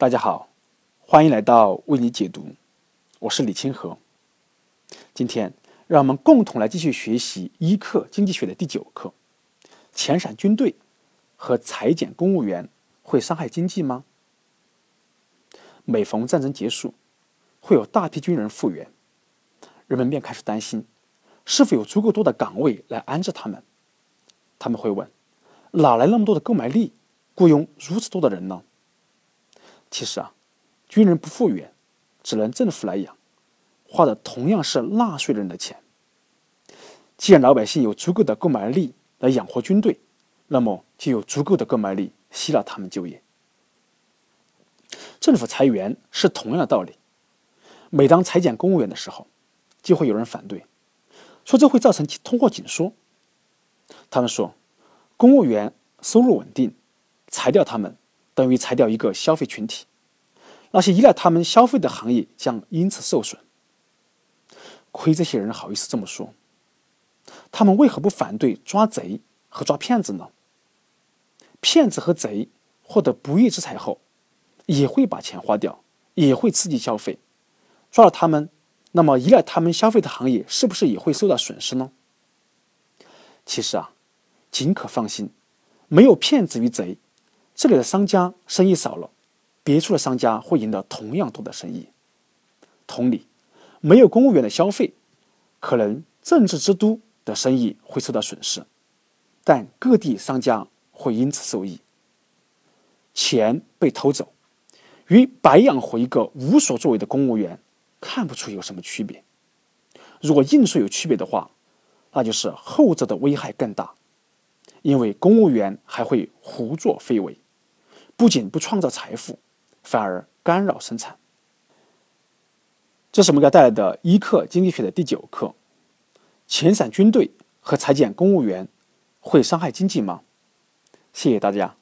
大家好，欢迎来到为你解读，我是李清河。今天让我们共同来继续学习一课经济学的第九课：遣散军队和裁减公务员会伤害经济吗？每逢战争结束，会有大批军人复员，人们便开始担心，是否有足够多的岗位来安置他们。他们会问：哪来那么多的购买力，雇佣如此多的人呢？其实啊，军人不复员，只能政府来养，花的同样是纳税人的钱。既然老百姓有足够的购买力来养活军队，那么就有足够的购买力吸纳他们就业。政府裁员是同样的道理。每当裁减公务员的时候，就会有人反对，说这会造成通货紧缩。他们说，公务员收入稳定，裁掉他们。等于裁掉一个消费群体，那些依赖他们消费的行业将因此受损。亏这些人好意思这么说，他们为何不反对抓贼和抓骗子呢？骗子和贼获得不义之财后，也会把钱花掉，也会刺激消费。抓了他们，那么依赖他们消费的行业是不是也会受到损失呢？其实啊，仅可放心，没有骗子与贼。这里的商家生意少了，别处的商家会赢得同样多的生意。同理，没有公务员的消费，可能政治之都的生意会受到损失，但各地商家会因此受益。钱被偷走，与白养活一个无所作为的公务员，看不出有什么区别。如果硬说有区别的话，那就是后者的危害更大，因为公务员还会胡作非为。不仅不创造财富，反而干扰生产。这是我们给大家带来的一课经济学的第九课：遣散军队和裁减公务员会伤害经济吗？谢谢大家。